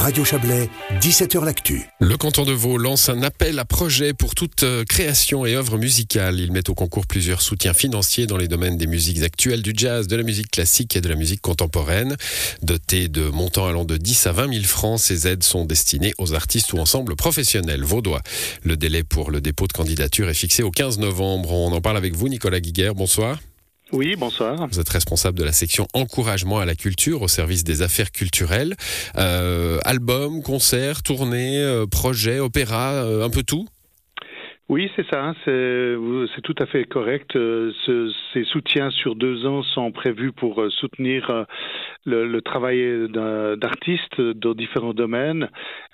Radio Chablais, 17h L'Actu. Le canton de Vaud lance un appel à projet pour toute euh, création et œuvre musicale. Il met au concours plusieurs soutiens financiers dans les domaines des musiques actuelles, du jazz, de la musique classique et de la musique contemporaine. Dotés de montants allant de 10 à 20 000 francs, ces aides sont destinées aux artistes ou ensembles professionnels vaudois. Le délai pour le dépôt de candidature est fixé au 15 novembre. On en parle avec vous, Nicolas Guiguer. Bonsoir. Oui, bonsoir. Vous êtes responsable de la section encouragement à la culture au service des affaires culturelles. Euh, albums, concerts, tournées, euh, projets, opéras, euh, un peu tout? Oui, c'est ça, c'est tout à fait correct. Ces soutiens sur deux ans sont prévus pour soutenir le, travail d'artistes dans différents domaines.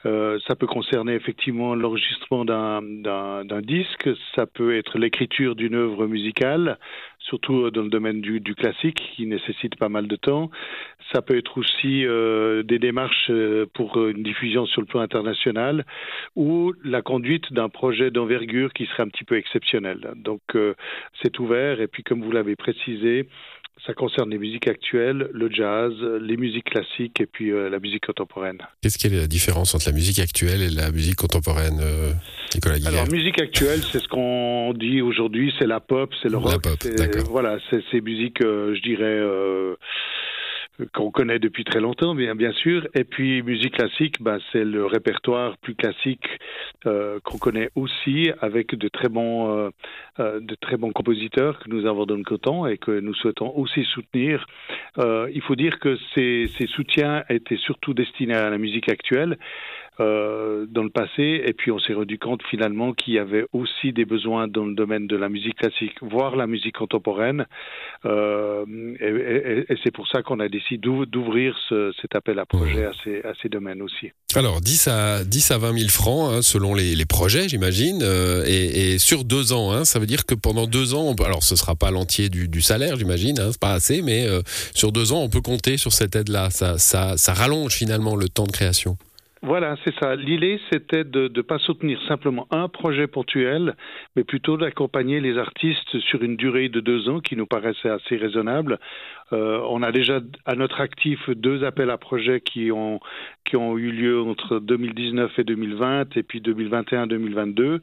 ça peut concerner effectivement l'enregistrement d'un disque, ça peut être l'écriture d'une œuvre musicale, surtout dans le domaine du, du, classique qui nécessite pas mal de temps. Ça peut être aussi des démarches pour une diffusion sur le plan international ou la conduite d'un projet d'envergure qui serait un petit peu exceptionnel. Donc euh, c'est ouvert et puis comme vous l'avez précisé, ça concerne les musiques actuelles, le jazz, les musiques classiques et puis euh, la musique contemporaine. Qu'est-ce qui est la différence entre la musique actuelle et la musique contemporaine, euh, Nicolas Alors, musique actuelle, c'est ce qu'on dit aujourd'hui, c'est la pop, c'est le rock. La pop, d'accord. Voilà, c'est ces musiques, je dirais qu'on connaît depuis très longtemps, bien, sûr. Et puis musique classique, bah, c'est le répertoire plus classique euh, qu'on connaît aussi, avec de très bons, euh, euh, de très bons compositeurs que nous avons dans le coton et que nous souhaitons aussi soutenir. il faut dire que ces soutiens étaient surtout destinés à la musique actuelle. Euh, dans le passé, et puis on s'est rendu compte finalement qu'il y avait aussi des besoins dans le domaine de la musique classique, voire la musique contemporaine, euh, et, et, c'est pour ça qu'on a décidé d'ouvrir ce, cet appel à projet à, ces, à ces domaines aussi. Alors 10 à, 10 à 20 000 francs hein, selon les, les projets, j'imagine, euh, et, et, sur deux ans, hein, ça veut dire que pendant deux ans, on peut, alors ce sera pas l'entier du, du, salaire, j'imagine, hein, c'est pas assez, mais sur deux ans, on peut compter sur cette aide-là. Ça, ça, ça rallonge finalement le temps de création. Voilà, c'est ça. L'idée, c'était de ne pas soutenir simplement un projet ponctuel, mais plutôt d'accompagner les artistes sur une durée de deux ans qui nous paraissait assez raisonnable. Euh, on a déjà à notre actif deux appels à projets qui ont, qui ont eu lieu entre 2019 et 2020 et puis 2021-2022.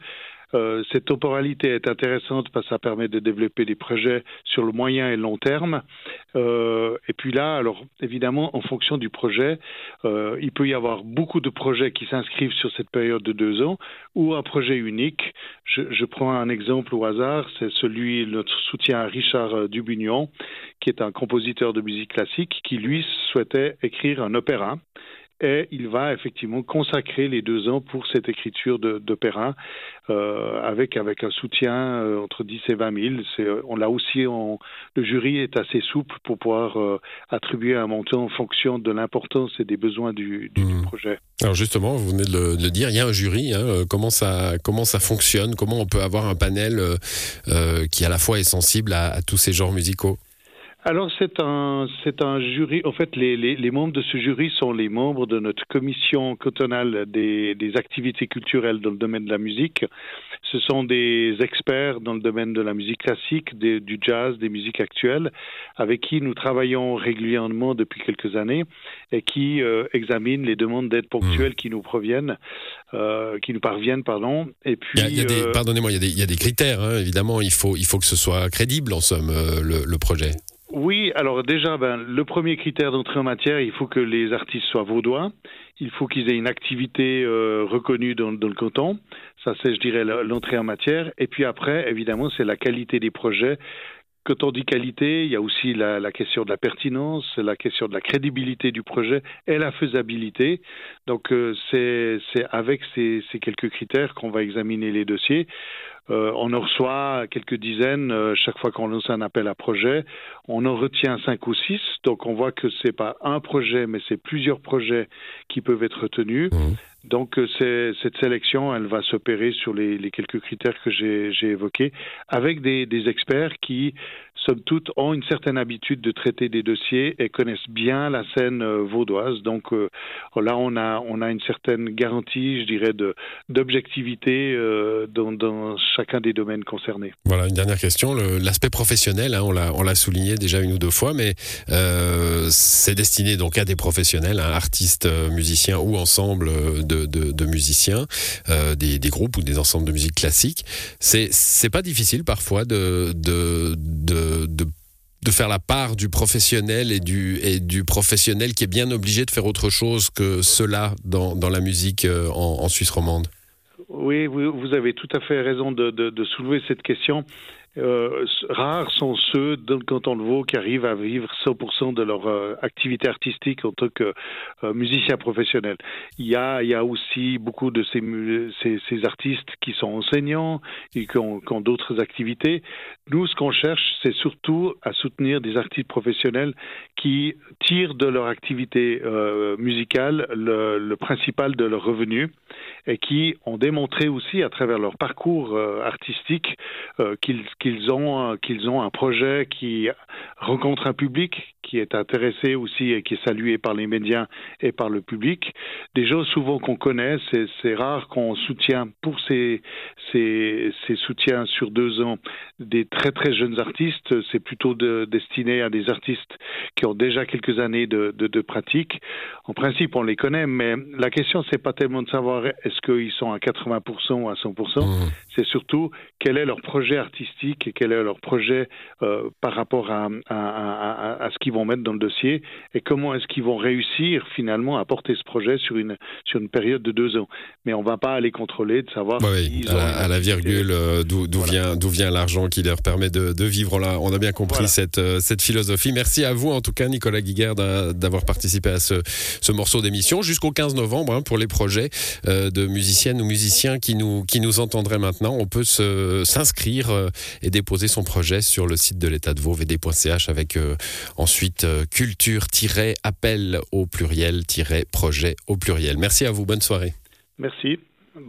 Euh, cette temporalité est intéressante parce que ça permet de développer des projets sur le moyen et long terme. Euh, et puis là, alors évidemment, en fonction du projet, euh, il peut y avoir beaucoup de projets qui s'inscrivent sur cette période de deux ans ou un projet unique. Je, je prends un exemple au hasard, c'est celui notre soutien à Richard Dubignon, qui est un compositeur de musique classique, qui lui souhaitait écrire un opéra et il va effectivement consacrer les deux ans pour cette écriture d'opéra euh, avec, avec un soutien euh, entre 10 et 20 000. Euh, on l'a aussi, on, le jury est assez souple pour pouvoir euh, attribuer un montant en fonction de l'importance et des besoins du, du, du, mmh. projet. Alors justement, vous venez de le, de le, dire, il y a un jury. Hein, comment, ça, comment ça fonctionne? Comment on peut avoir un panel euh, qui à la fois est sensible à, à tous ces genres musicaux? Alors c'est un c'est un jury. En fait, les, les, les, membres de ce jury sont les membres de notre commission cantonale des, des activités culturelles dans le domaine de la musique. Ce sont des experts dans le domaine de la musique classique, des, du jazz, des musiques actuelles, avec qui nous travaillons régulièrement depuis quelques années et qui euh, examinent les demandes d'aide ponctuelles mmh. qui nous proviennent, euh, qui nous parviennent, pardon. Et puis, il y a, il y a des, euh... pardonnez-moi, il y a des, il y a des critères. Hein, évidemment, il faut il faut que ce soit crédible en somme le, le projet. Oui, alors déjà, ben, le premier critère d'entrée en matière, il faut que les artistes soient vaudois. Il faut qu'ils aient une activité euh, reconnue dans, dans, le canton. Ça, c'est, je dirais, l'entrée en matière. Et puis après, évidemment, c'est la qualité des projets. Quand on dit qualité, il y a aussi la, la, question de la pertinence, la question de la crédibilité du projet et la faisabilité. Donc, euh, c'est avec ces, ces quelques critères qu'on va examiner les dossiers. Euh, on en reçoit quelques dizaines euh, chaque fois qu'on lance un appel à projet. On en retient cinq ou six, donc on voit que c'est pas un projet, mais c'est plusieurs projets qui peuvent être retenus. Mmh. Donc euh, cette sélection, elle va s'opérer sur les, quelques critères que j'ai évoqués, avec des, experts qui somme toute, ont une certaine habitude de traiter des dossiers et connaissent bien la scène euh, vaudoise. Donc euh, là, on a, on a une certaine garantie, je dirais, d'objectivité euh, dans, chacun des domaines concernés. Voilà, une dernière question. L'aspect professionnel, hein, on l'a souligné déjà une ou deux fois, mais c'est destiné donc à des professionnels, hein, artistes, musiciens ou ensemble de, de, musiciens, des, des, groupes ou des ensembles de musique classique. C'est pas difficile parfois de, de de faire la part du professionnel et du, et du professionnel qui est bien obligé de faire autre chose que cela dans, dans la musique euh, en, Suisse romande Oui, vous, avez tout à fait raison de, de soulever cette question. Euh, rares sont ceux dans le canton de Vaud qui arrivent à vivre 100% de leur euh, activité artistique en tant que euh, musicien professionnel. Il y a, aussi beaucoup de ces, artistes qui sont enseignants et qui ont, d'autres activités. Nous, ce qu'on cherche, c'est surtout à soutenir des artistes professionnels qui tirent de leur activité euh, musicale le, principal de leur revenu et qui ont démontré aussi à travers leur parcours artistique qu'ils qu'ils ont, qu'ils ont un projet qui rencontre un public qui est intéressé aussi et qui est salué par les médias et par le public. Des choses souvent qu'on connaît, c'est rare qu'on soutient pour ces, ces, ces, soutiens sur deux ans des très très jeunes artistes. C'est plutôt de, destiné à des artistes qui ont déjà quelques années de, de, de, pratique. En principe, on les connaît, mais la question, c'est pas tellement de savoir est-ce qu'ils sont à 80% ou à 100%. Mmh. C'est surtout quel est leur projet artistique et quel est leur projet euh, par rapport à, à, à, à ce qu'ils vont mettre dans le dossier et comment est-ce qu'ils vont réussir finalement à porter ce projet sur une, sur une période de deux ans. Mais on ne va pas aller contrôler de savoir oui, à, la, à, la, virgule euh, d'où voilà. vient, d'où vient l'argent qui leur permet de, de vivre. On a, on a bien compris voilà. cette, euh, cette philosophie. Merci à vous en tout cas Nicolas Guiguer d'avoir participé à ce, ce morceau d'émission jusqu'au 15 novembre hein, pour les projets euh, de musiciennes ou musiciens qui nous, qui nous entendraient maintenant. On peut s'inscrire et déposer son projet sur le site de l'état de Vaud, vd.ch avec euh, ensuite euh, culture-appel au pluriel-projet au pluriel. Merci à vous, bonne soirée. Merci.